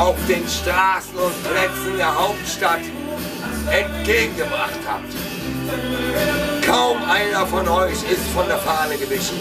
auf den Straßen und Plätzen der Hauptstadt entgegengebracht habt. Kaum einer von euch ist von der Fahne gewichen.